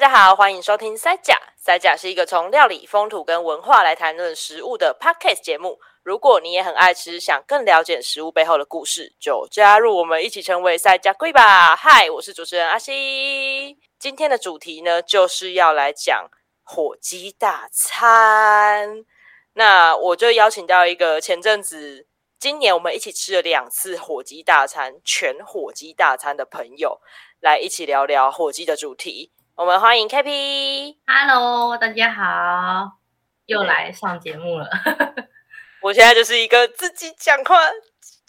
大家好，欢迎收听塞甲。塞甲是一个从料理风土跟文化来谈论食物的 Podcast 节目。如果你也很爱吃，想更了解食物背后的故事，就加入我们一起成为塞甲龟吧。嗨，我是主持人阿西。今天的主题呢，就是要来讲火鸡大餐。那我就邀请到一个前阵子，今年我们一起吃了两次火鸡大餐，全火鸡大餐的朋友，来一起聊聊火鸡的主题。我们欢迎 K P，Hello，大家好，又来上节目了。我现在就是一个自己讲话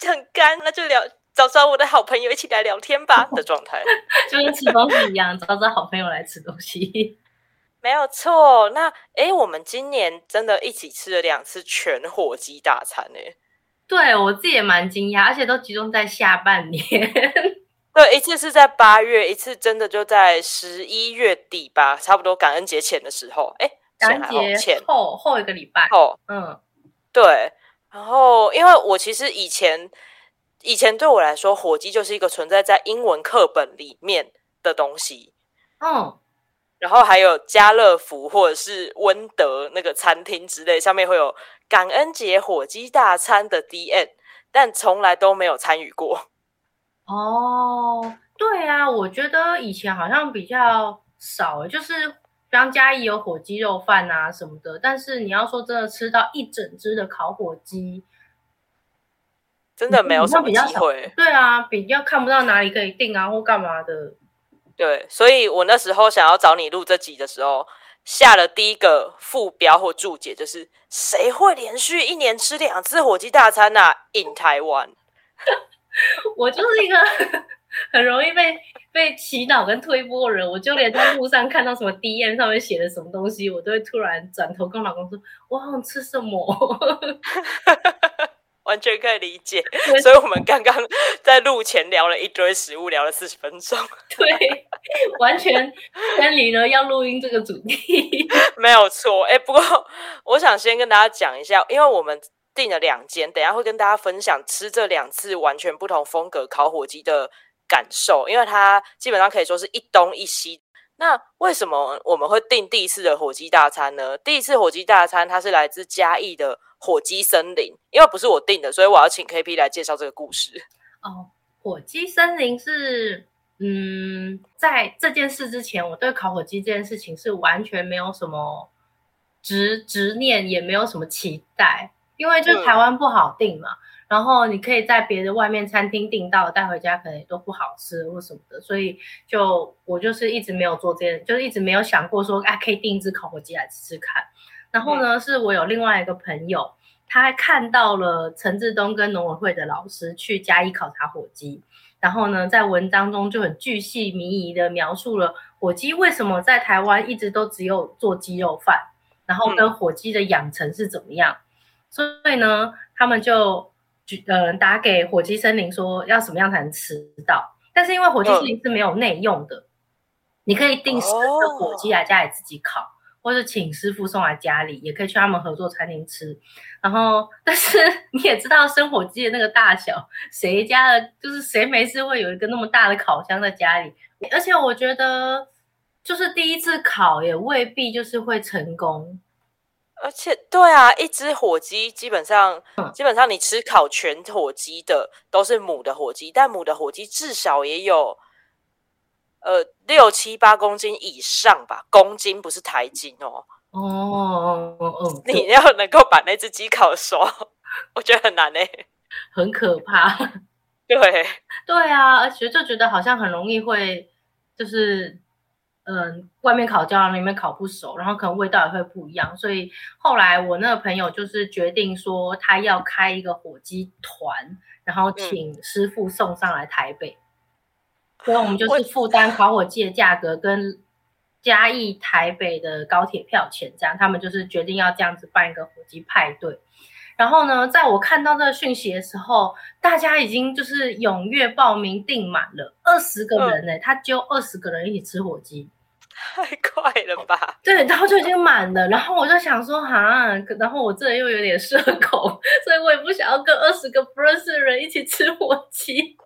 很干，那就聊找找我的好朋友一起来聊天吧 的状态，就跟吃东西一样，找找好朋友来吃东西。没有错。那哎，我们今年真的一起吃了两次全火鸡大餐呢。对，我自己也蛮惊讶，而且都集中在下半年。对，一次是在八月，一次真的就在十一月底吧，差不多感恩节前的时候。哎，感恩节前后后一个礼拜。哦，嗯，对。然后，因为我其实以前以前对我来说，火鸡就是一个存在在英文课本里面的东西。嗯，然后还有家乐福或者是温德那个餐厅之类，上面会有感恩节火鸡大餐的 D N，但从来都没有参与过。哦，对啊，我觉得以前好像比较少，就是比方嘉义有火鸡肉饭啊什么的，但是你要说真的吃到一整只的烤火鸡，真的没有什么机会。对啊，比较看不到哪里可以订啊或干嘛的。对，所以我那时候想要找你录这集的时候，下了第一个副标或注解，就是谁会连续一年吃两次火鸡大餐啊？In Taiwan。我就是一个 很容易被被洗脑跟推波的人，我就连在路上看到什么 DM 上面写的什么东西，我都会突然转头跟老公说：“我好想吃什么。”完全可以理解。所以，我们刚刚在录前聊了一堆食物，聊了四十分钟。对，完全偏离了要录音这个主题。没有错。哎，不过我想先跟大家讲一下，因为我们。订了两间，等下会跟大家分享吃这两次完全不同风格烤火鸡的感受，因为它基本上可以说是一东一西。那为什么我们会订第一次的火鸡大餐呢？第一次火鸡大餐它是来自嘉义的火鸡森林，因为不是我订的，所以我要请 KP 来介绍这个故事。哦，火鸡森林是，嗯，在这件事之前，我对烤火鸡这件事情是完全没有什么执执念，也没有什么期待。因为就台湾不好订嘛，嗯、然后你可以在别的外面餐厅订到带回家，可能也都不好吃或什么的，所以就我就是一直没有做这件，就是一直没有想过说啊可以订一只烤火鸡来吃吃看。然后呢，嗯、是我有另外一个朋友，他还看到了陈志东跟农委会的老师去嘉义考察火鸡，然后呢在文章中就很巨细靡遗的描述了火鸡为什么在台湾一直都只有做鸡肉饭，然后跟火鸡的养成是怎么样。嗯所以呢，他们就举呃打给火鸡森林说要什么样才能吃到，但是因为火鸡森林是没有内用的，你可以订生的火鸡来家里自己烤，或者请师傅送来家里，也可以去他们合作餐厅吃。然后，但是你也知道生火鸡的那个大小，谁家的就是谁没事会有一个那么大的烤箱在家里，而且我觉得就是第一次烤也未必就是会成功。而且，对啊，一只火鸡基本上，嗯、基本上你吃烤全火鸡的都是母的火鸡，但母的火鸡至少也有，呃，六七八公斤以上吧，公斤不是台斤哦。哦，嗯，你要能够把那只鸡烤熟，我觉得很难呢，很可怕。对，对啊，而且就觉得好像很容易会，就是。嗯，外面烤焦了，里面烤不熟，然后可能味道也会不一样。所以后来我那个朋友就是决定说，他要开一个火鸡团，然后请师傅送上来台北。嗯、所以我们就是负担烤火鸡的价格跟嘉义台北的高铁票钱，这样他们就是决定要这样子办一个火鸡派对。然后呢，在我看到这个讯息的时候，大家已经就是踊跃报名订满了二十个人呢，嗯、他揪二十个人一起吃火鸡，太快了吧？对，然后就已经满了。然后我就想说，哈，然后我这里又有点社恐，所以我也不想要跟二十个不认识的人一起吃火鸡。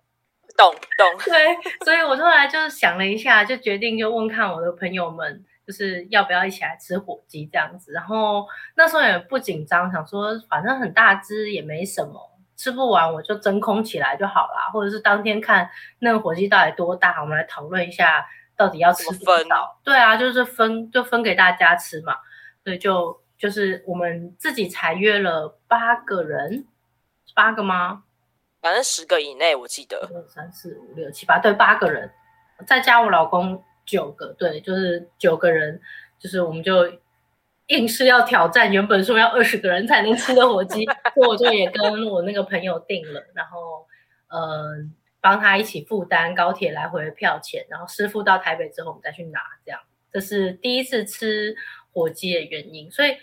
懂懂。对，所以我后来就想了一下，就决定就问看我的朋友们，就是要不要一起来吃火鸡这样子。然后那时候也不紧张，想说反正很大只也没什么，吃不完我就真空起来就好啦。或者是当天看那个火鸡到底多大，我们来讨论一下到底要吃多少。对啊，就是分就分给大家吃嘛。所以就就是我们自己才约了八个人，八个吗？反正十个以内，我记得。二三四五六七八，对，八个人，再加我老公九个，对，就是九个人，就是我们就硬是要挑战原本说要二十个人才能吃的火鸡，所以我就也跟我那个朋友订了，然后嗯、呃，帮他一起负担高铁来回的票钱，然后师傅到台北之后我们再去拿，这样，这是第一次吃火鸡的原因，所以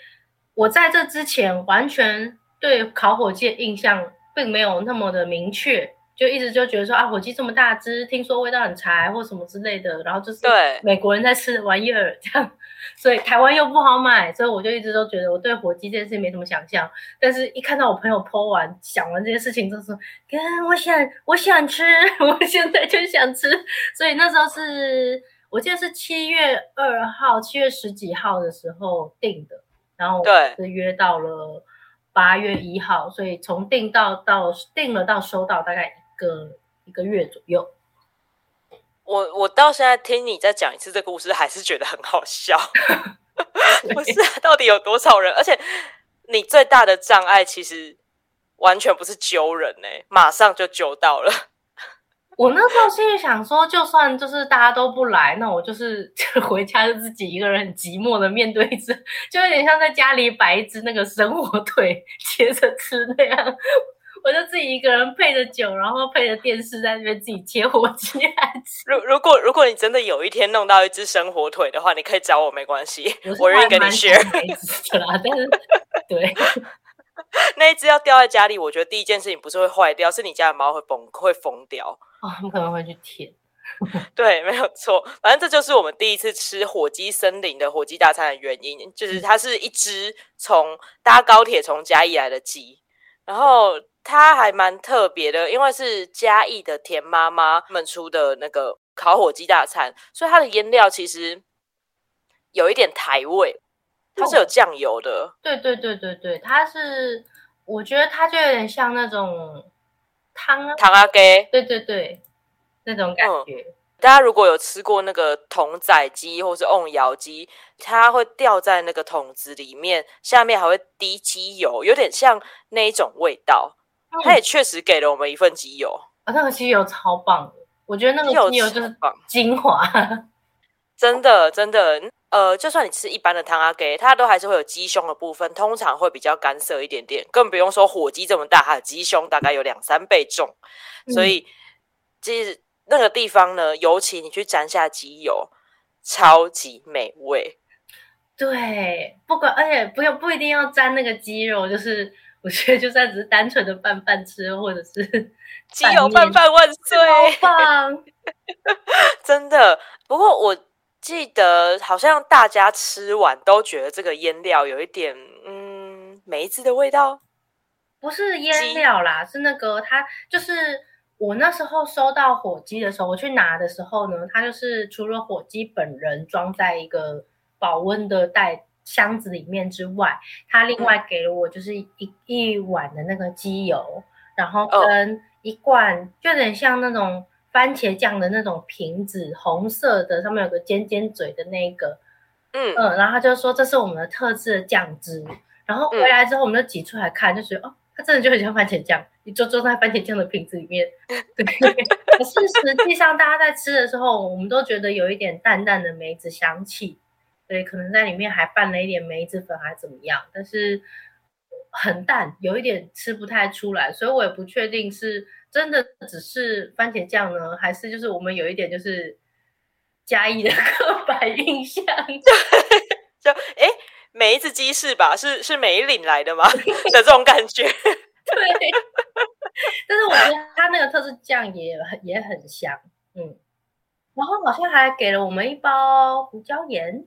我在这之前完全对烤火鸡的印象。并没有那么的明确，就一直就觉得说啊，火鸡这么大只，听说味道很柴或什么之类的，然后就是美国人在吃的玩意儿这样，所以台湾又不好买，所以我就一直都觉得我对火鸡这件事没什么想象。但是一看到我朋友 po 完想完这件事情，就说，哥，我想我想吃，我现在就想吃。所以那时候是我记得是七月二号，七月十几号的时候订的，然后是约到了。八月一号，所以从订到到订了到收到大概一个一个月左右。我我到现在听你再讲一次这个故事，还是觉得很好笑。不是啊，到底有多少人？而且你最大的障碍其实完全不是揪人呢、欸，马上就揪到了。我那时候心里想说，就算就是大家都不来，那我就是 就回家就自己一个人很寂寞的面对一只，就有点像在家里摆一只那个生火腿接着吃那样。我就自己一个人配着酒，然后配着电视在那边自己切火鸡来吃。如如果如果你真的有一天弄到一只生火腿的话，你可以找我没关系，我愿意跟你 share。但是 对。那一只要掉在家里，我觉得第一件事情不是会坏掉，是你家的猫会崩会疯掉。哦，他们可能会去舔。对，没有错。反正这就是我们第一次吃火鸡森林的火鸡大餐的原因，就是它是一只从搭高铁从嘉义来的鸡，然后它还蛮特别的，因为是嘉义的田妈妈们出的那个烤火鸡大餐，所以它的腌料其实有一点台味。它是有酱油的，对对对对对，它是，我觉得它就有点像那种汤汤阿给，对对对，那种感觉。嗯，大家如果有吃过那个筒仔鸡或是瓮窑鸡，它会掉在那个桶子里面，下面还会滴鸡油，有点像那一种味道。嗯，它也确实给了我们一份鸡油啊，那个鸡油超棒的，我觉得那个鸡油就是精华，真的真的。呃，就算你吃一般的汤阿给，它都还是会有鸡胸的部分，通常会比较干涩一点点，更不用说火鸡这么大，它的鸡胸大概有两三倍重，所以其实那个地方呢，尤其你去沾下鸡油，超级美味。对，不管而且不用不一定要沾那个鸡肉，就是我觉得就算只是单纯的拌饭吃，或者是 鸡油拌饭万岁，棒 真的。不过我。记得好像大家吃完都觉得这个腌料有一点嗯梅子的味道，不是腌料啦，是那个它就是我那时候收到火鸡的时候，我去拿的时候呢，它就是除了火鸡本人装在一个保温的袋箱子里面之外，他另外给了我就是一、嗯、一碗的那个鸡油，然后跟一罐就有点像那种。番茄酱的那种瓶子，红色的，上面有个尖尖嘴的那个，嗯嗯，然后他就说这是我们的特制的酱汁，然后回来之后我们就挤出来看，就觉得哦，它真的就很像番茄酱，你就装在番茄酱的瓶子里面。对，可是实际上大家在吃的时候，我们都觉得有一点淡淡的梅子香气，对，可能在里面还拌了一点梅子粉，还怎么样，但是很淡，有一点吃不太出来，所以我也不确定是。真的只是番茄酱呢，还是就是我们有一点就是嘉义的 刻板印象？就哎，梅子鸡翅吧？是是梅岭来的吗？的这种感觉。对。但是我觉得它那个特制酱也很也很香，嗯。然后好像还给了我们一包胡椒盐。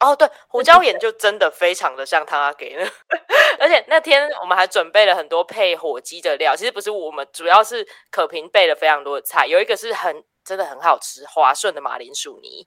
哦，对，胡椒盐就真的非常的像他给的，而且那天我们还准备了很多配火鸡的料。其实不是我们，主要是可平备了非常多的菜，有一个是很真的很好吃，滑顺的马铃薯泥。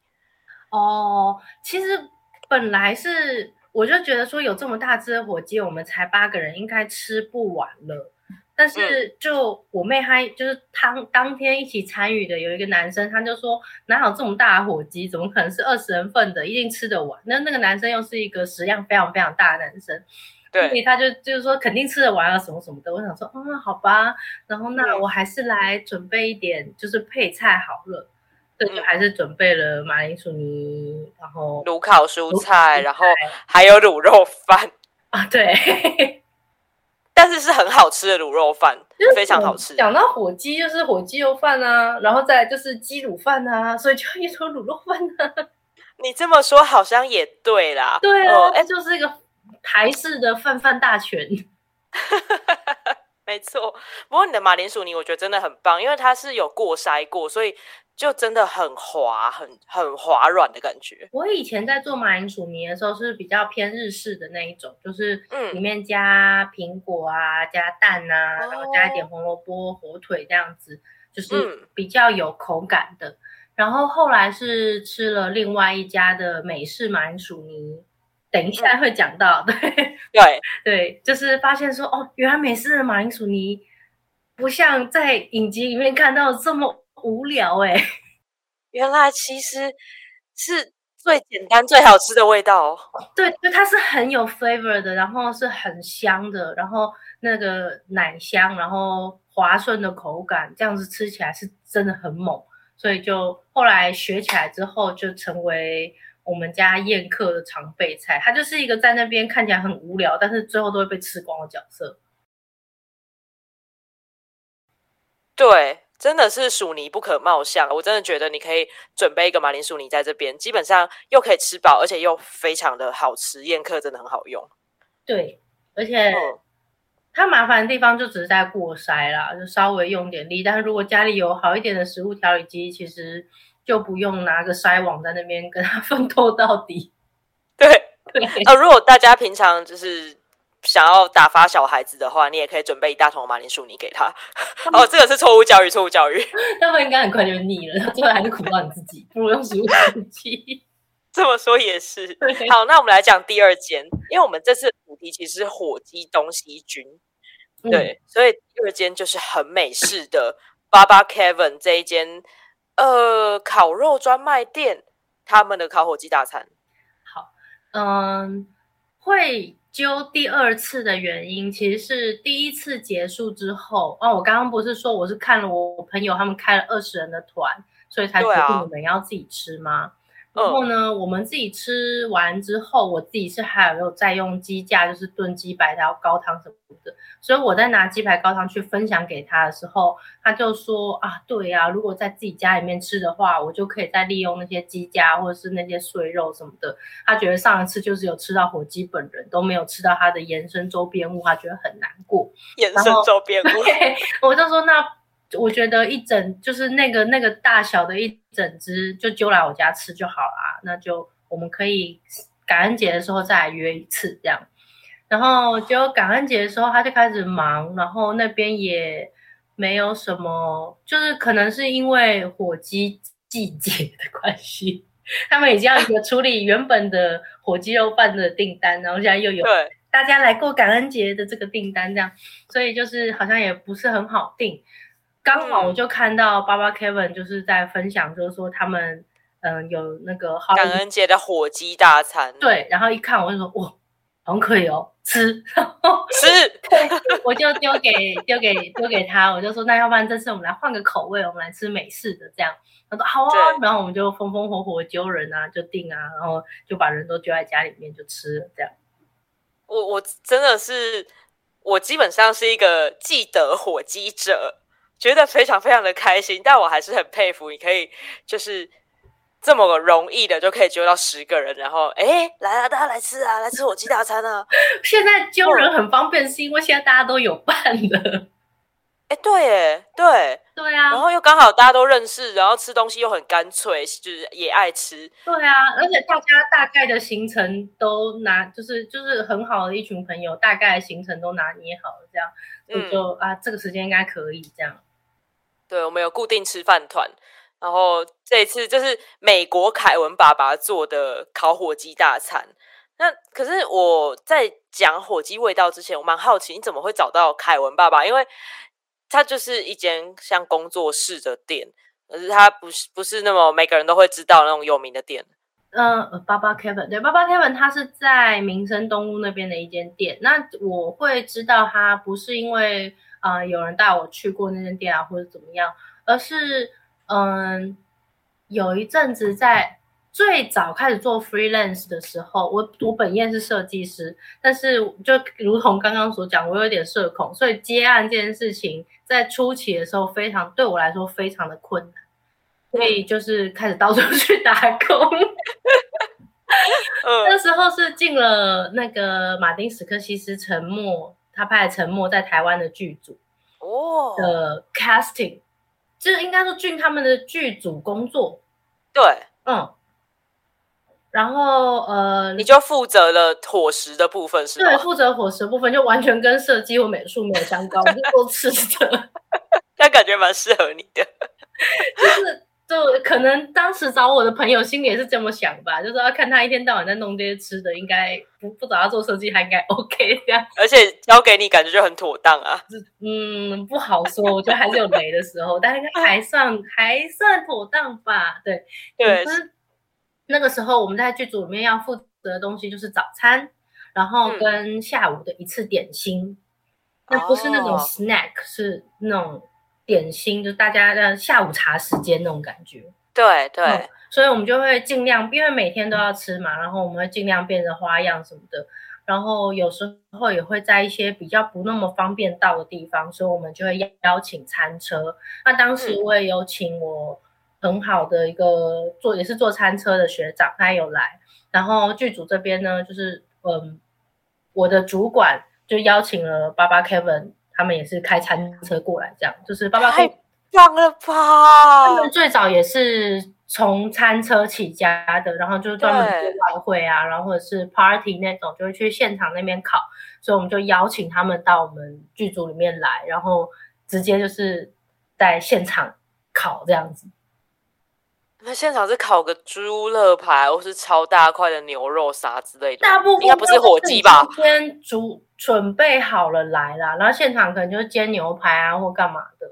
哦，其实本来是我就觉得说有这么大只的火鸡，我们才八个人，应该吃不完了。但是就我妹她就是当当天一起参与的有一个男生，他就说哪有这么大的火鸡，怎么可能是二十人份的，一定吃得完。那那个男生又是一个食量非常非常大的男生，对，所以他就就是说肯定吃得完啊什么什么的。我想说，嗯，好吧，然后那我还是来准备一点就是配菜好了，对，就还是准备了马铃薯泥，然后卤烤蔬菜，然后还有卤肉饭。啊，对。但是是很好吃的卤肉饭，非常好吃。讲到火鸡，就是火鸡肉饭啊，然后再就是鸡卤饭啊，所以就一说卤肉饭啊。你这么说好像也对啦。对啊，哎、呃，就是一个台式的饭饭大全。没错，不过你的马铃薯泥我觉得真的很棒，因为它是有过筛过，所以。就真的很滑，很很滑软的感觉。我以前在做马铃薯泥的时候是比较偏日式的那一种，就是里面加苹果啊，加蛋啊，然后加一点红萝卜、火腿这样子，就是比较有口感的。嗯、然后后来是吃了另外一家的美式马铃薯泥，等一下会讲到。对 对对，就是发现说哦，原来美式的马铃薯泥不像在影集里面看到这么。无聊哎、欸，原来其实是最简单、最好吃的味道哦。对，就它是很有 flavor 的，然后是很香的，然后那个奶香，然后滑顺的口感，这样子吃起来是真的很猛。所以就后来学起来之后，就成为我们家宴客的常备菜。它就是一个在那边看起来很无聊，但是最后都会被吃光的角色。对。真的是薯泥不可貌相，我真的觉得你可以准备一个马铃薯泥在这边，基本上又可以吃饱，而且又非常的好吃，宴客真的很好用。对，而且它麻烦的地方就只是在过筛啦，就稍微用点力。但是如果家里有好一点的食物调理机，其实就不用拿个筛网在那边跟他 奋斗到底。对对，呃，如果大家平常就是。想要打发小孩子的话，你也可以准备一大桶马铃薯泥给他。哦，这个是错误教育，错误教育。他们应该很快就腻了，最后还是苦到你自己，不如用食物充饥。这么说也是。好，那我们来讲第二间，因为我们这次的主题其实是火鸡东西军，对，嗯、所以第二间就是很美式的 Baba Kevin 这一间呃烤肉专卖店，他们的烤火鸡大餐。好，嗯，会。揪第二次的原因，其实是第一次结束之后，哦，我刚刚不是说我是看了我朋友他们开了二十人的团，所以才决定你们要自己吃吗？然后呢，我们自己吃完之后，我自己是还有没有再用鸡架，就是炖鸡排，还有高汤什么的。所以我在拿鸡排高汤去分享给他的时候，他就说啊，对呀，如果在自己家里面吃的话，我就可以再利用那些鸡架或者是那些碎肉什么的。他觉得上一次就是有吃到火鸡本人，都没有吃到它的延伸周边物，他觉得很难过。延伸周边物，我就说那。我觉得一整就是那个那个大小的一整只，就揪来我家吃就好啦。那就我们可以感恩节的时候再来约一次这样。然后就感恩节的时候他就开始忙，然后那边也没有什么，就是可能是因为火鸡季节的关系，他们已经要处理原本的火鸡肉饭的订单，然后现在又有大家来过感恩节的这个订单这样，所以就是好像也不是很好订。刚好我就看到 Baba Kevin 就是在分享，就是说他们嗯有那个感恩节的火鸡大餐。对，然后一看我就说哇，很可以哦，吃 吃，对，我就丢给丢给丢给他，我就说那要不然这次我们来换个口味，我们来吃美式的这样。他说好啊，然后我们就风风火火揪人啊，就订啊，然后就把人都揪在家里面就吃了这样。我我真的是我基本上是一个记得火鸡者。觉得非常非常的开心，但我还是很佩服你可以就是这么容易的就可以揪到十个人，然后哎来啊，大家来吃啊，来吃我鸡大餐啊！现在揪人很方便，是因为现在大家都有伴的。哎，对，哎，对，对啊，然后又刚好大家都认识，然后吃东西又很干脆，就是也爱吃。对啊，而且大家大概的行程都拿，就是就是很好的一群朋友，大概的行程都拿捏好了，这样，就就、嗯、啊，这个时间应该可以这样。对，我们有固定吃饭团，然后这一次就是美国凯文爸爸做的烤火鸡大餐。那可是我在讲火鸡味道之前，我蛮好奇你怎么会找到凯文爸爸，因为。它就是一间像工作室的店，可是它不是不是那么每个人都会知道那种有名的店。嗯、呃，爸爸 Kevin 对，爸爸 Kevin 他是在民生东路那边的一间店。那我会知道他不是因为啊、呃、有人带我去过那间店啊或者怎么样，而是嗯、呃、有一阵子在。最早开始做 freelance 的时候，我我本业是设计师，但是就如同刚刚所讲，我有点社恐，所以接案这件事情在初期的时候非常对我来说非常的困难，所以就是开始到处 去打工。那时候是进了那个马丁·史克西斯沉默，他拍的《沉默》在台湾的剧组哦的 casting，就是应该说俊他们的剧组工作。对，嗯。然后呃，你就负责了伙食的部分是吗？对，负责伙食的部分就完全跟设计或美术没有相关，我是做吃的。但感觉蛮适合你的，就是就可能当时找我的朋友心里也是这么想吧，就是要看他一天到晚在弄这些吃的，应该不不找他做设计，他应该 OK 这样。而且交给你感觉就很妥当啊。嗯，不好说，我觉得还是有雷的时候，但应该还算 还算妥当吧。对对。那个时候我们在剧组里面要负责的东西就是早餐，然后跟下午的一次点心，那、嗯、不是那种 snack，、哦、是那种点心，就大家的下午茶时间那种感觉。对对、嗯，所以我们就会尽量，因为每天都要吃嘛，然后我们会尽量变着花样什么的，然后有时候也会在一些比较不那么方便到的地方，所以我们就会邀请餐车。那当时我也有请我。很好的一个做也是做餐车的学长，他有来，然后剧组这边呢，就是嗯，我的主管就邀请了爸爸 Kevin，他们也是开餐车过来，这样就是爸爸太棒了吧！他们最早也是从餐车起家的，然后就是专门做晚会啊，然后或者是 party 那种，就会去现场那边烤，所以我们就邀请他们到我们剧组里面来，然后直接就是在现场烤这样子。那现场是烤个猪肋排，或是超大块的牛肉啥之类的，大部分应该不是火鸡吧？先煮准备好了来啦，然后现场可能就是煎牛排啊或干嘛的。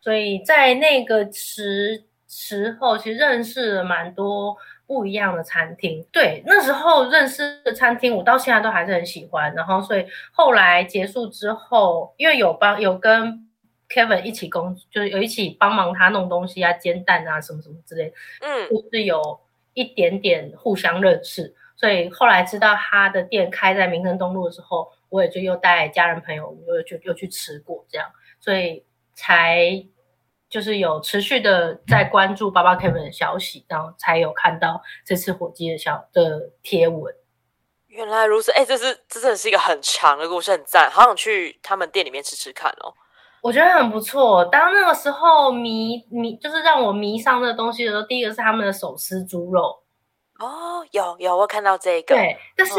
所以在那个时时候，其实认识了蛮多不一样的餐厅。对，那时候认识的餐厅，我到现在都还是很喜欢。然后，所以后来结束之后，因为有帮有跟。Kevin 一起工，就是有一起帮忙他弄东西啊，煎蛋啊，什么什么之类，嗯，就是有一点点互相认识，所以后来知道他的店开在民生东路的时候，我也就又带家人朋友又去又去吃过这样，所以才就是有持续的在关注爸爸 Kevin 的消息，然后才有看到这次火鸡的小的贴文。原来如此，哎、欸，这是这真的是一个很长的故事，很赞，好想去他们店里面吃吃看哦。我觉得很不错。当那个时候迷迷，就是让我迷上这个东西的时候，第一个是他们的手撕猪肉。哦，有有，我看到这个。对，但是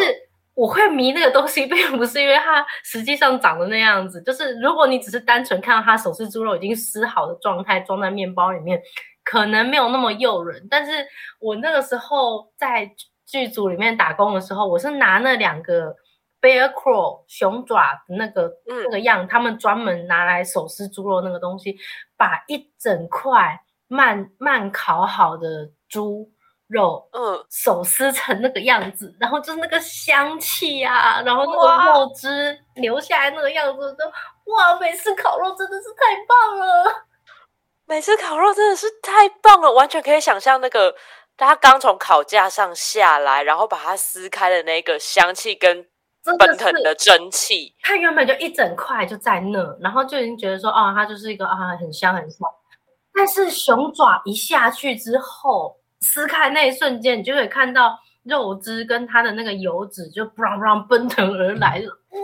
我会迷那个东西，并不是因为它实际上长得那样子。就是如果你只是单纯看到它手撕猪肉已经撕好的状态装在面包里面，可能没有那么诱人。但是我那个时候在剧组里面打工的时候，我是拿那两个。Bear Claw 熊爪的那个、嗯、那个样，他们专门拿来手撕猪肉那个东西，把一整块慢慢烤好的猪肉，嗯，手撕成那个样子，然后就是那个香气啊，然后那个肉汁流下来那个样子，都哇，哇！美式烤肉真的是太棒了，美式烤肉真的是太棒了，完全可以想象那个他刚从烤架上下来，然后把它撕开的那个香气跟。奔腾的蒸汽，它原本就一整块就在那，然后就已经觉得说啊，它就是一个啊很香很香。但是熊爪一下去之后，撕开那一瞬间，你就可以看到肉汁跟它的那个油脂就 brown brown 奔腾而来，哇！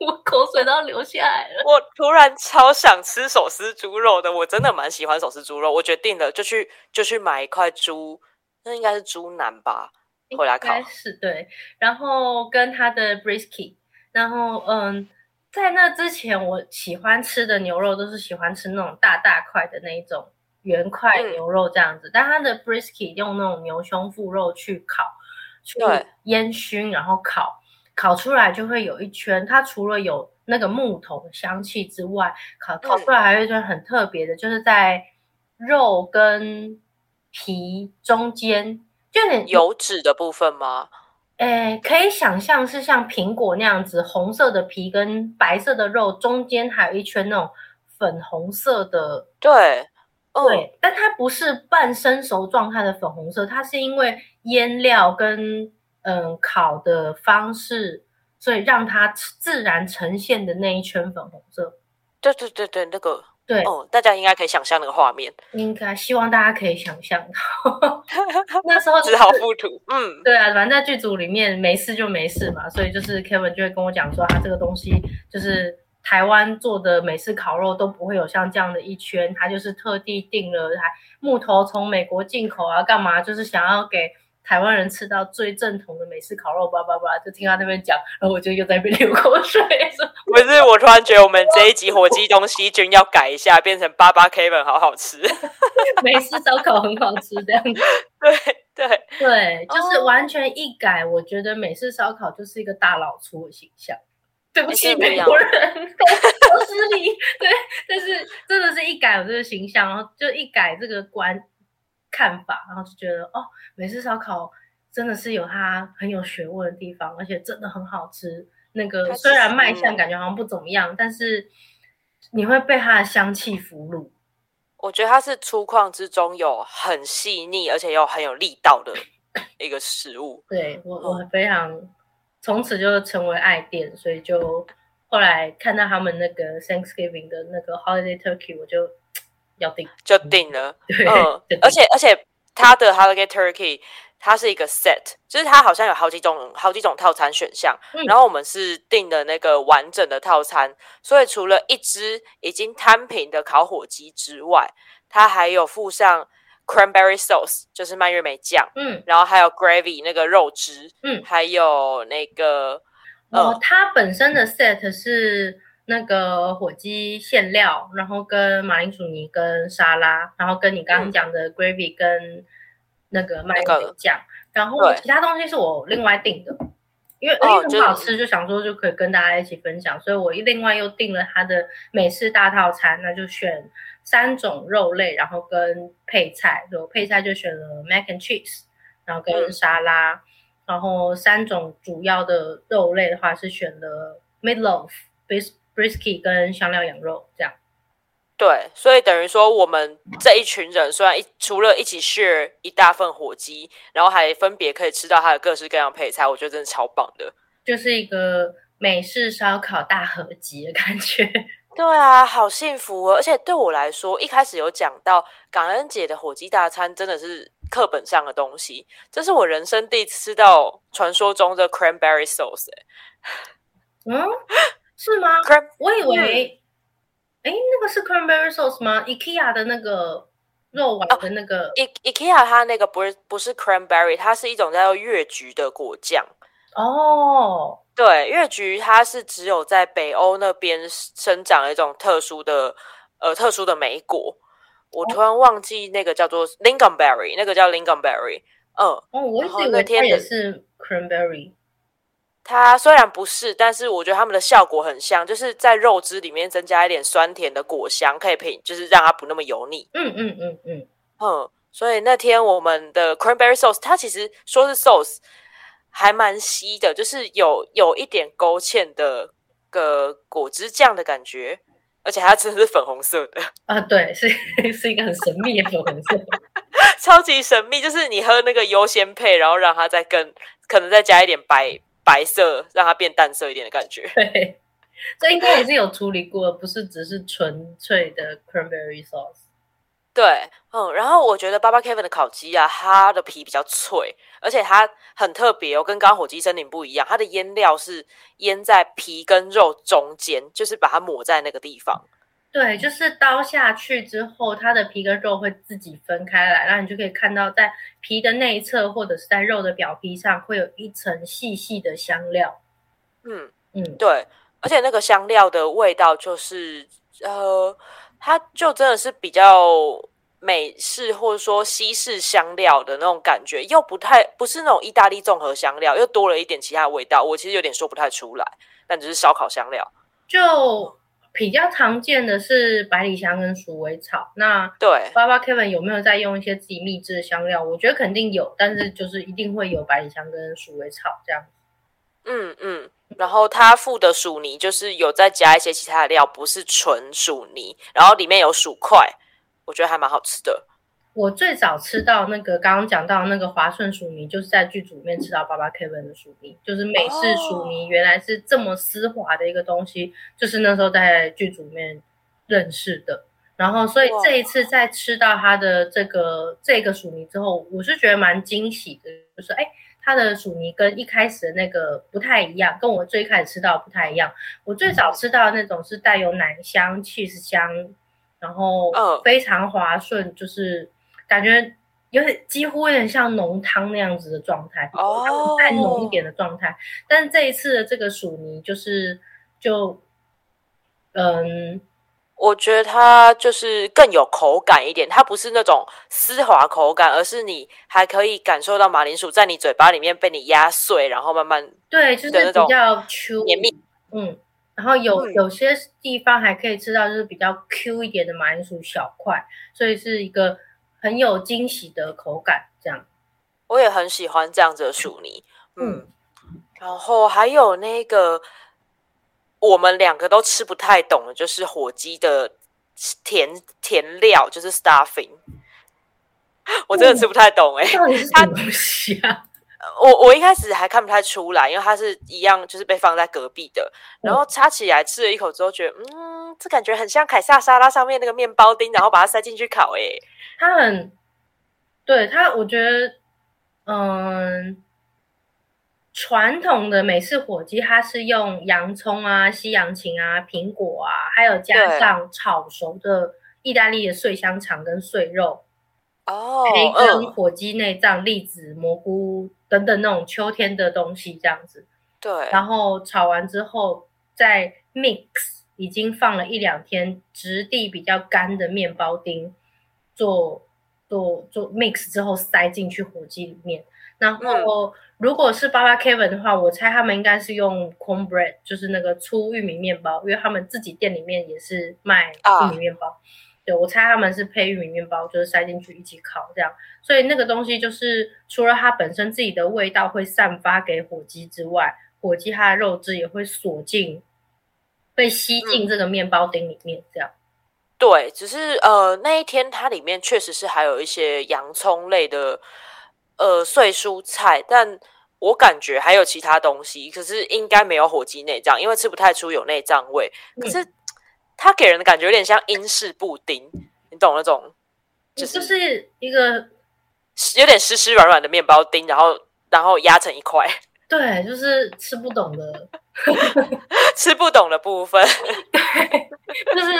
我口水都要流下来了。我突然超想吃手撕猪肉的，我真的蛮喜欢手撕猪肉。我决定了，就去就去买一块猪，那应该是猪腩吧，回来烤。是对，然后跟他的 brisket，然后嗯，在那之前我喜欢吃的牛肉都是喜欢吃那种大大块的那一种圆块牛肉这样子，嗯、但他的 brisket 用那种牛胸腹肉去烤，去烟熏，然后烤。烤出来就会有一圈，它除了有那个木头的香气之外，烤烤出来还有一圈很特别的，嗯、就是在肉跟皮中间，就有点油脂的部分吗？诶，可以想象是像苹果那样子，红色的皮跟白色的肉中间还有一圈那种粉红色的，对，对，嗯、但它不是半生熟状态的粉红色，它是因为腌料跟。嗯，烤的方式，所以让它自然呈现的那一圈粉红色。对对对对，那个对哦，大家应该可以想象那个画面。应该希望大家可以想象到，那时候、就是、只好附图。嗯，对啊，反正在剧组里面没事就没事嘛，所以就是 Kevin 就会跟我讲说，他这个东西就是台湾做的美式烤肉都不会有像这样的一圈，他就是特地订了，还木头从美国进口啊，干嘛就是想要给。台湾人吃到最正统的美式烤肉，叭叭叭，就听他那边讲，然后我就又在那边流口水。不是，我突然觉得我们这一集火鸡东西君要改一下，变成八八 Kevin 好好吃，美式烧烤很好吃这样 子。对对对，就是完全一改，我觉得美式烧烤就是一个大老粗的形象。对不起，美国人，都失礼。对，但是真的是一改我这个形象，然后就一改这个观。看法，然后就觉得哦，美式烧烤真的是有它很有学问的地方，而且真的很好吃。那个虽然卖相感觉好像不怎么样，但是你会被它的香气俘虏。我觉得它是粗犷之中有很细腻，而且又很有力道的一个食物。对我，我非常从此就成为爱店，所以就后来看到他们那个 Thanksgiving 的那个 Holiday Turkey，我就。要定就定了，嗯，而且而且它的 Holiday Turkey 它是一个 set，就是它好像有好几种好几种套餐选项，嗯、然后我们是订的那个完整的套餐，所以除了一只已经摊平的烤火鸡之外，它还有附上 Cranberry Sauce，就是蔓越莓酱，嗯，然后还有 Gravy 那个肉汁，嗯，还有那个，哦，它本身的 set 是。那个火鸡馅料，然后跟马铃薯泥跟沙拉，然后跟你刚刚讲的 gravy 跟那个麦乐酱，嗯、然后其他东西是我另外订的，因为因为很好吃，就想说就可以跟大家一起分享，所以我另外又订了它的美式大套餐，那就选三种肉类，然后跟配菜，就配菜就选了 mac and cheese，然后跟沙拉，嗯、然后三种主要的肉类的话是选了 meatloaf Brisky 跟香料羊肉这样，对，所以等于说我们这一群人虽然一除了一起 share 一大份火鸡，然后还分别可以吃到它的各式各样配菜，我觉得真的超棒的，就是一个美式烧烤大合集的感觉。对啊，好幸福哦！而且对我来说，一开始有讲到感恩节的火鸡大餐真的是课本上的东西，这是我人生第一次吃到传说中的 cranberry sauce，欸。嗯。是吗我以为，哎、嗯，那个是 cranberry sauce 吗？IKEA 的那个肉丸的那个、oh, IKEA 它那个不是不是 cranberry，它是一种叫做越橘的果酱。哦，oh. 对，越橘它是只有在北欧那边生长一种特殊的呃特殊的莓果。我突然忘记那个叫做 lingonberry，那个叫 lingonberry。嗯，哦，oh, 我一直以为它也是 cranberry。它虽然不是，但是我觉得它们的效果很像，就是在肉汁里面增加一点酸甜的果香，可以配，就是让它不那么油腻。嗯嗯嗯嗯嗯。嗯嗯，所以那天我们的 cranberry sauce，它其实说是 sauce，还蛮稀的，就是有有一点勾芡的个果汁酱的感觉，而且它真的是粉红色的啊，对，是是一个很神秘的粉红色，超级神秘，就是你喝那个优先配，然后让它再更可能再加一点白。白色让它变淡色一点的感觉，对，这应该也是有处理过，不是只是纯粹的 cranberry sauce。对，嗯，然后我觉得 Baba Kevin 的烤鸡啊，它的皮比较脆，而且它很特别哦，跟刚刚火鸡森林不一样，它的腌料是腌在皮跟肉中间，就是把它抹在那个地方。对，就是刀下去之后，它的皮跟肉会自己分开来，然后你就可以看到在皮的内侧或者是在肉的表皮上会有一层细细的香料。嗯嗯，对，而且那个香料的味道就是呃，它就真的是比较。美式或者说西式香料的那种感觉，又不太不是那种意大利综合香料，又多了一点其他味道。我其实有点说不太出来，但只是烧烤香料。就比较常见的是百里香跟鼠尾草。那对，Baba Kevin 有没有在用一些自己秘制的香料？我觉得肯定有，但是就是一定会有百里香跟鼠尾草这样。嗯嗯，然后他附的薯泥就是有再加一些其他的料，不是纯薯泥，然后里面有薯块。我觉得还蛮好吃的。我最早吃到那个刚刚讲到那个华顺薯泥，就是在剧组里面吃到 Baba Kevin 的薯泥，就是美式薯泥，原来是这么丝滑的一个东西，就是那时候在剧组里面认识的。然后，所以这一次在吃到它的这个这个薯泥之后，我是觉得蛮惊喜的，就是哎，它的薯泥跟一开始的那个不太一样，跟我最开始吃到不太一样。我最早吃到的那种是带有奶香、cheese 香。然后非常滑顺，就是感觉有点几乎有点像浓汤那样子的状态，哦，再浓一点的状态。但是这一次的这个薯泥就是就嗯，我觉得它就是更有口感一点，它不是那种丝滑口感，而是你还可以感受到马铃薯在你嘴巴里面被你压碎，然后慢慢对，就是比较 Q 绵密，嗯。然后有有些地方还可以吃到，就是比较 Q 一点的马铃薯小块，所以是一个很有惊喜的口感。这样，我也很喜欢这样子的薯泥。嗯，然后还有那个我们两个都吃不太懂的，就是火鸡的甜甜料，就是 stuffing。我真的吃不太懂哎、欸，到底是什么东西啊？我我一开始还看不太出来，因为它是一样，就是被放在隔壁的。然后插起来吃了一口之后，觉得嗯，这感觉很像凯撒沙拉上面那个面包丁，然后把它塞进去烤。诶，它很，对它，我觉得，嗯，传统的美式火鸡，它是用洋葱啊、西洋芹啊、苹果啊，还有加上炒熟的意大利的碎香肠跟碎肉。哦，培根、火鸡内脏、栗子、蘑菇等等那种秋天的东西，这样子。对。然后炒完之后，再 mix 已经放了一两天，质地比较干的面包丁，做做做 mix 之后塞进去火鸡里面。然后、嗯、如果是 Baba Kevin 的话，我猜他们应该是用 cornbread，就是那个粗玉米面包，因为他们自己店里面也是卖玉米面包。啊对，我猜他们是配玉米面包，就是塞进去一起烤这样，所以那个东西就是除了它本身自己的味道会散发给火鸡之外，火鸡它的肉质也会锁进，被吸进这个面包丁里面这样。对，只是呃那一天它里面确实是还有一些洋葱类的呃碎蔬菜，但我感觉还有其他东西，可是应该没有火鸡内脏，因为吃不太出有内脏味，可是。嗯它给人的感觉有点像英式布丁，你懂那种？就是、就是一个有点湿湿软软的面包丁，然后然后压成一块。对，就是吃不懂的，吃不懂的部分。对，就是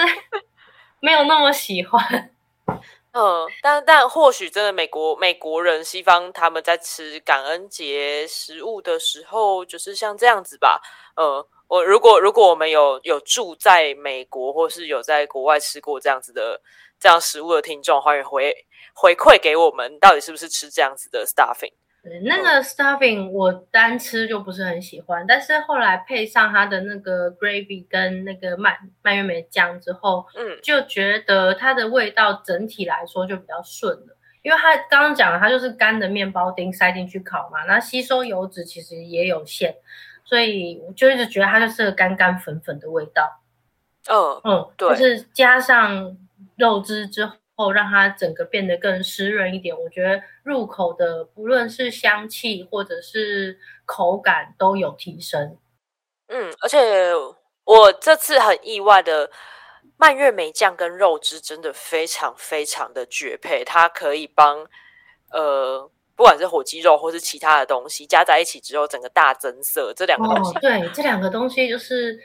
没有那么喜欢。嗯，但但或许真的美国美国人西方他们在吃感恩节食物的时候，就是像这样子吧。嗯。我如果如果我们有有住在美国，或是有在国外吃过这样子的这样食物的听众，欢迎回回馈给我们，到底是不是吃这样子的 stuffing？那个 stuffing 我单吃就不是很喜欢，但是后来配上它的那个 gravy 跟那个蔓蔓越莓酱之后，嗯，就觉得它的味道整体来说就比较顺了，因为它刚刚讲了，它就是干的面包丁塞进去烤嘛，那吸收油脂其实也有限。所以我就一直觉得它就是个干干粉粉的味道，嗯嗯，对，就是加上肉汁之后，让它整个变得更湿润一点。我觉得入口的不论是香气或者是口感都有提升。嗯，而且我这次很意外的蔓越莓酱跟肉汁真的非常非常的绝配，它可以帮呃。不管是火鸡肉或是其他的东西加在一起之后，整个大增色。这两个东西，哦、对，这两个东西就是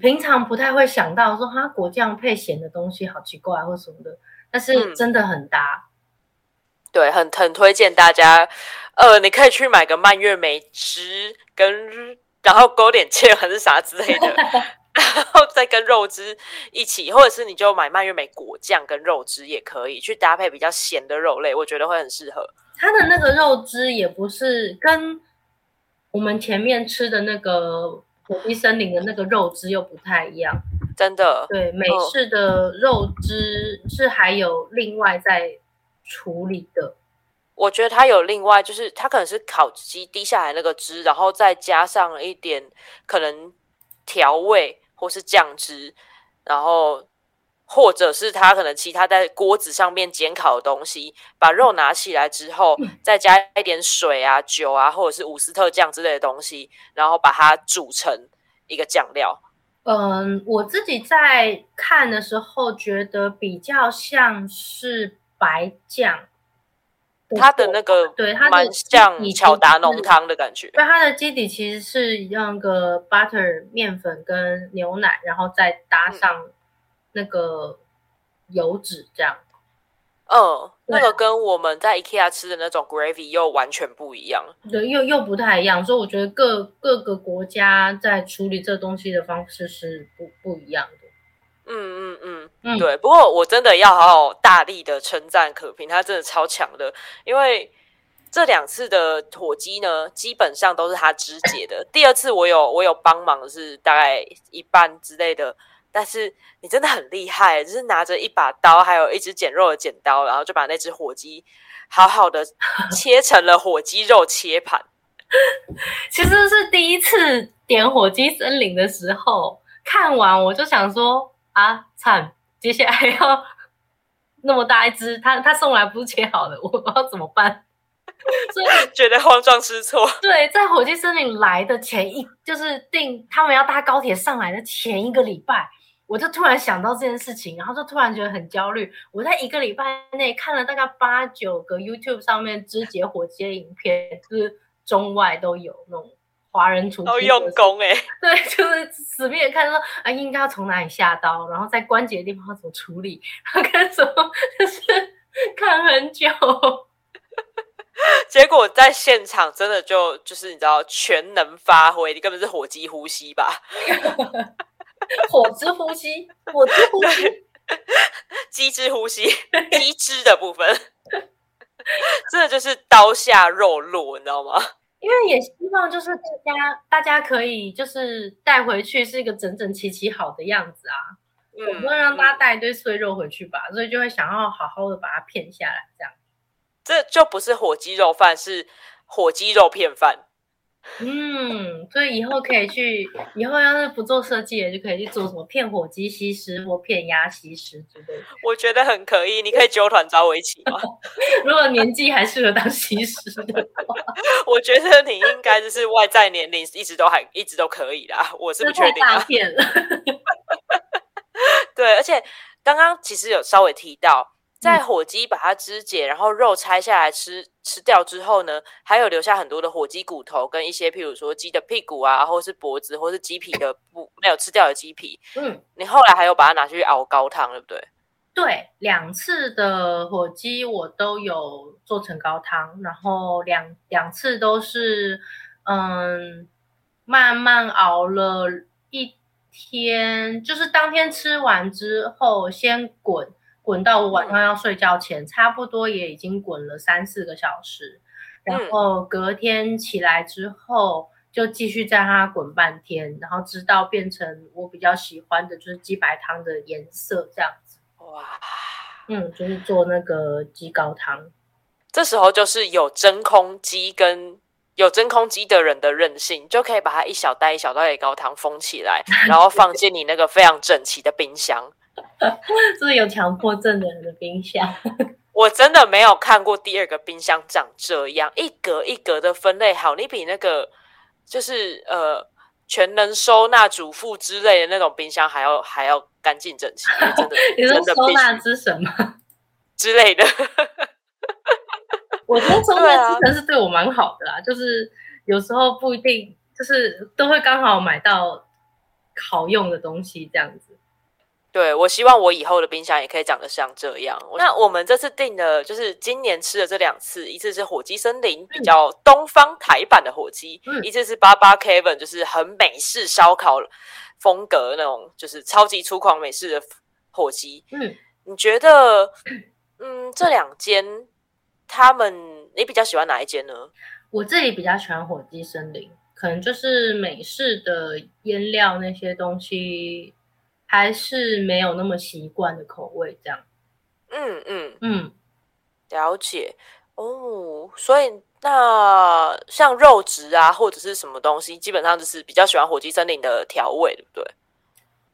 平常不太会想到说，哈，果酱配咸的东西好奇怪或什么的，但是真的很搭。嗯、对，很很推荐大家。呃，你可以去买个蔓越莓汁，跟然后勾点芡还是啥之类的，然后再跟肉汁一起，或者是你就买蔓越莓果酱跟肉汁也可以去搭配比较咸的肉类，我觉得会很适合。它的那个肉汁也不是跟我们前面吃的那个火鸡森林的那个肉汁又不太一样，真的。对，美式的肉汁是还有另外在处理的。我觉得它有另外，就是它可能是烤鸡滴下来那个汁，然后再加上一点可能调味或是酱汁，然后。或者是他可能其他在锅子上面煎烤的东西，把肉拿起来之后，再加一点水啊、酒啊，或者是伍斯特酱之类的东西，然后把它煮成一个酱料。嗯，我自己在看的时候觉得比较像是白酱，它的那个对它蛮像巧达浓汤的感觉。对，它的基底其实是用个 butter 面粉跟牛奶，然后再搭上、嗯。那个油脂这样，嗯，那个跟我们在 IKEA 吃的那种 gravy 又完全不一样，对，又又不太一样，所以我觉得各各个国家在处理这东西的方式是不不一样的。嗯嗯嗯嗯，对。不过我真的要好好大力的称赞可平，他真的超强的，因为这两次的火鸡呢，基本上都是他肢解的。第二次我有我有帮忙，是大概一半之类的。但是你真的很厉害，就是拿着一把刀，还有一只剪肉的剪刀，然后就把那只火鸡好好的 切成了火鸡肉切盘。其实是第一次点火鸡森林的时候，看完我就想说啊，惨，接下来要那么大一只，他他送来不是切好的，我不知道怎么办，所以 觉得慌张失措。对，在火鸡森林来的前一，就是订他们要搭高铁上来的前一个礼拜。我就突然想到这件事情，然后就突然觉得很焦虑。我在一个礼拜内看了大概八九个 YouTube 上面肢解火鸡的影片，就是中外都有那种华人厨师都用功哎、欸，对，就是死命看说啊，应该要从哪里下刀，然后在关节的地方要怎么处理，然后看什么，就是 看很久。结果在现场真的就就是你知道全能发挥，你根本是火鸡呼吸吧。火之呼吸，火之呼吸，鸡之呼吸，鸡之的部分，真的就是刀下肉落，你知道吗？因为也希望就是大家大家可以就是带回去是一个整整齐齐好的样子啊，我不会让大家带一堆碎肉回去吧，所以就会想要好好的把它片下来，这样。这就不是火鸡肉饭，是火鸡肉片饭。嗯，所以以后可以去，以后要是不做设计的，就可以去做什么片火鸡西施或片鸭西施之类的。我觉得很可以，你可以揪团找我一起吗？如果年纪还适合当西施的话，我觉得你应该就是外在年龄一直都还一直都可以啦。我是不确定。大片了。对，而且刚刚其实有稍微提到。在火鸡把它肢解，然后肉拆下来吃吃掉之后呢，还有留下很多的火鸡骨头跟一些，譬如说鸡的屁股啊，或是脖子，或是鸡皮的不没有吃掉的鸡皮。嗯，你后来还有把它拿去熬高汤，对不对？对，两次的火鸡我都有做成高汤，然后两两次都是嗯慢慢熬了一天，就是当天吃完之后先滚。滚到我晚上要睡觉前，嗯、差不多也已经滚了三四个小时，然后隔天起来之后就继续在它滚半天，然后直到变成我比较喜欢的就是鸡白汤的颜色这样子。哇，嗯，就是做那个鸡高汤。这时候就是有真空机跟有真空机的人的任性，就可以把它一小袋一小袋的高汤封起来，然后放进你那个非常整齐的冰箱。是有强迫症的人的冰箱，我真的没有看过第二个冰箱长这样，一格一格的分类好，你比那个就是呃全能收纳主妇之类的那种冰箱还要还要干净整齐，真的，你说收纳之神吗？之类的。我觉得收纳之神是对我蛮好的啦，就是有时候不一定，就是都会刚好买到好用的东西这样子。对，我希望我以后的冰箱也可以长得像这样。那我们这次订的就是今年吃的这两次，一次是火鸡森林比较东方台版的火鸡，嗯、一次是八八 Kevin 就是很美式烧烤风格那种，就是超级粗犷美式的火鸡。嗯，你觉得，嗯，这两间他们你比较喜欢哪一间呢？我自己比较喜欢火鸡森林，可能就是美式的腌料那些东西。还是没有那么习惯的口味，这样。嗯嗯嗯，了解哦。所以那像肉质啊，或者是什么东西，基本上就是比较喜欢火鸡森林的调味，对不对？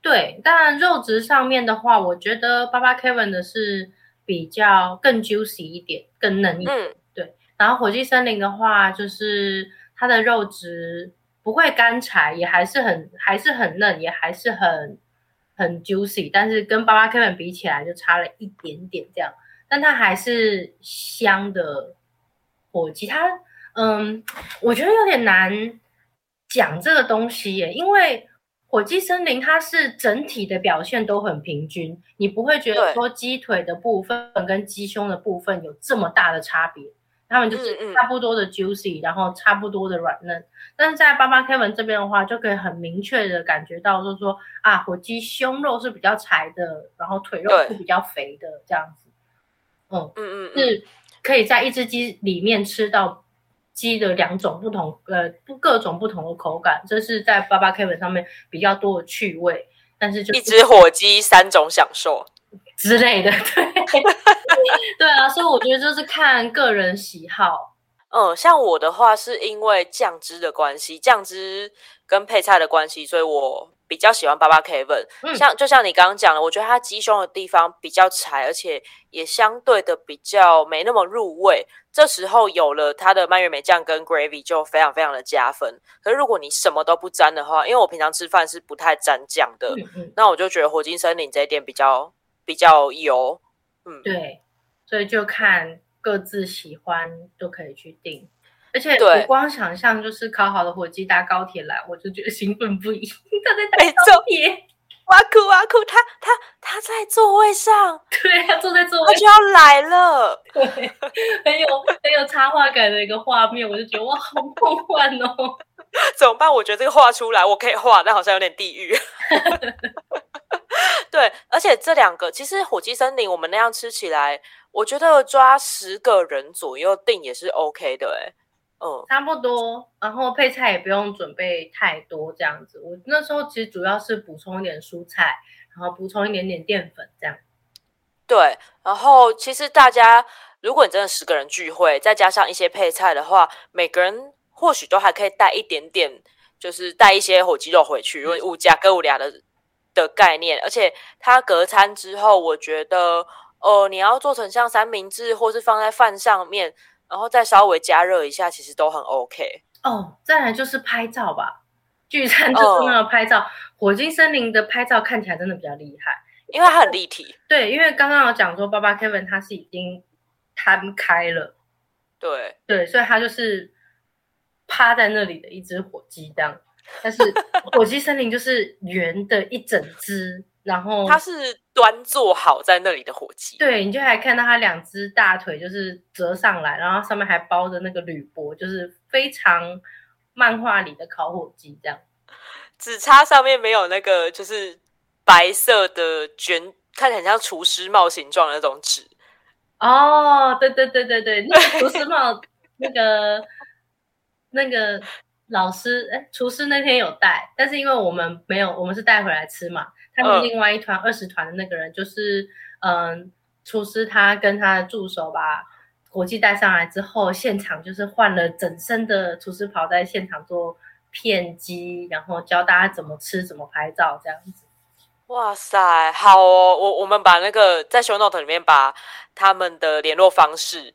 对，当然肉质上面的话，我觉得八八 Kevin 的是比较更 juicy 一点，更嫩一点。嗯，对。然后火鸡森林的话，就是它的肉质不会干柴，也还是很还是很嫩，也还是很。很 juicy，但是跟八八 Kevin 比起来就差了一点点这样，但它还是香的火鸡。它，嗯，我觉得有点难讲这个东西耶，因为火鸡森林它是整体的表现都很平均，你不会觉得说鸡腿的部分跟鸡胸的部分有这么大的差别。他们就是差不多的 juicy，嗯嗯，然后差不多的软嫩，但是在八八 Kevin 这边的话，就可以很明确的感觉到，就是说啊，火鸡胸肉是比较柴的，然后腿肉是比较肥的这样子。嗯嗯嗯，是可以在一只鸡里面吃到鸡的两种不同呃不各种不同的口感，这是在八八 Kevin 上面比较多的趣味。但是就一只火鸡三种享受。之类的，对，对啊，所以我觉得就是看个人喜好。嗯，像我的话，是因为酱汁的关系，酱汁跟配菜的关系，所以我比较喜欢八八 Kevin。嗯，像就像你刚刚讲的，我觉得它鸡胸的地方比较柴，而且也相对的比较没那么入味。这时候有了它的蔓越莓酱跟 gravy，就非常非常的加分。可是如果你什么都不沾的话，因为我平常吃饭是不太沾酱的，嗯嗯，那我就觉得火金森林这一点比较。比较油，嗯，对，所以就看各自喜欢都可以去定，而且我光想象就是烤好的火鸡搭高铁来，我就觉得 兴奋不已。他在搭高铁，哇酷哇酷，他他他在座位上，对，他坐在座位上，他就要来了，对，很有很有插画感的一个画面，我就觉得哇，好梦幻哦。怎么办？我觉得这个画出来我可以画，但好像有点地狱。对，而且这两个其实火鸡森林我们那样吃起来，我觉得抓十个人左右订也是 OK 的哎，嗯，差不多。然后配菜也不用准备太多，这样子。我那时候其实主要是补充一点蔬菜，然后补充一点点淀粉，这样。对，然后其实大家如果你真的十个人聚会，再加上一些配菜的话，每个人或许都还可以带一点点，就是带一些火鸡肉回去，因为物价跟我俩的。的概念，而且它隔餐之后，我觉得，呃，你要做成像三明治，或是放在饭上面，然后再稍微加热一下，其实都很 OK。哦，再来就是拍照吧，聚餐最重要的拍照。哦、火鸡森林的拍照看起来真的比较厉害，因为它很立体。对，因为刚刚有讲说，八八 Kevin 他是已经摊开了，对对，所以他就是趴在那里的一只火鸡这样。但是火鸡森林就是圆的一整只，然后它是端坐好在那里的火鸡，对，你就还看到它两只大腿就是折上来，然后上面还包着那个铝箔，就是非常漫画里的烤火鸡这样。只差上面没有那个就是白色的卷，看起来很像厨师帽形状的那种纸。哦，对对对对对，那个厨师帽，那个那个。老师，哎，厨师那天有带，但是因为我们没有，我们是带回来吃嘛。他们另外一团二十团的那个人，就是嗯，厨师他跟他的助手把火鸡带上来之后，现场就是换了整身的厨师袍，在现场做片鸡，然后教大家怎么吃、怎么拍照这样子。哇塞，好哦，我我们把那个在 show note 里面把他们的联络方式。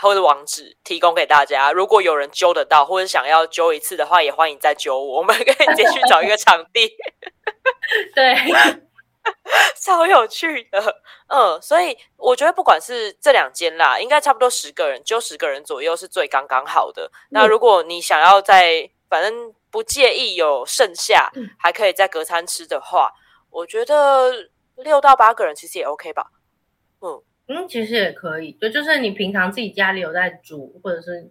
或者网址提供给大家，如果有人揪得到，或者想要揪一次的话，也欢迎再揪我，我们可以继续找一个场地。对，超有趣的。嗯，所以我觉得不管是这两间啦，应该差不多十个人，揪十个人左右是最刚刚好的。那如果你想要在，反正不介意有剩下，还可以在隔餐吃的话，我觉得六到八个人其实也 OK 吧。嗯嗯，其实也可以。对就是你平常自己家里有在煮，或者是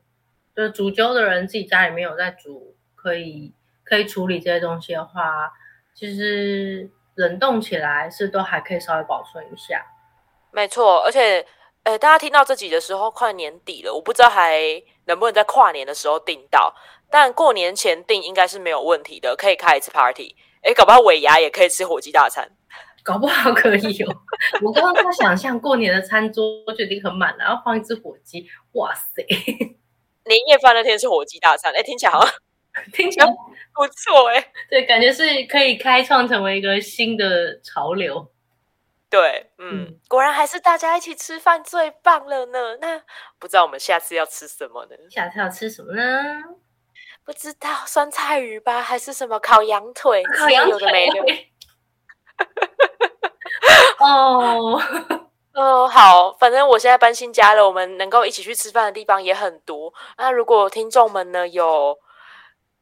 就是煮粥的人自己家里面有在煮，可以可以处理这些东西的话，其实冷冻起来是都还可以稍微保存一下。没错，而且，大家听到这集的时候快年底了，我不知道还能不能在跨年的时候订到，但过年前订应该是没有问题的，可以开一次 party。诶，搞不好尾牙也可以吃火鸡大餐，搞不好可以哦。我刚刚在想象过年的餐桌就已经很满了，然后放一只火鸡，哇塞！年夜饭那天是火鸡大餐，哎，听起来好像 听起来不错哎，对，感觉是可以开创成为一个新的潮流。对，嗯，嗯，果然还是大家一起吃饭最棒了呢。那不知道我们下次要吃什么呢？下次要吃什么呢？不知道，酸菜鱼吧，还是什么烤羊腿？烤羊腿有的没的。哦，哦，好，反正我现在搬新家了，我们能够一起去吃饭的地方也很多。那如果听众们呢，有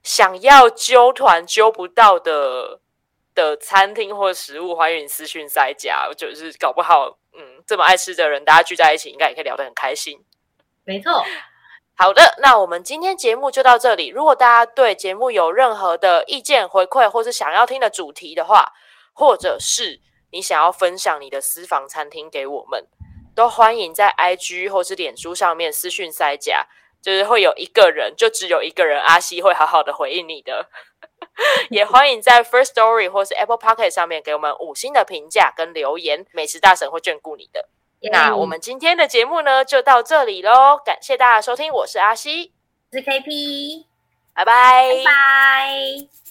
想要揪团揪不到的，的餐厅或食物，欢迎私讯塞家，就是搞不好，嗯，这么爱吃的人，大家聚在一起，应该也可以聊得很开心。没错，好的，那我们今天节目就到这里。如果大家对节目有任何的意见回馈，或是想要听的主题的话，或者是你想要分享你的私房餐厅给我们，都欢迎在 IG 或是脸书上面私讯塞甲，就是会有一个人，就只有一个人，阿西会好好的回应你的。也欢迎在 First Story 或是 Apple Podcast 上面给我们五星的评价跟留言，美食大神会眷顾你的。那我们今天的节目呢，就到这里喽，感谢大家收听，我是阿西，我是 KP，拜拜，拜拜。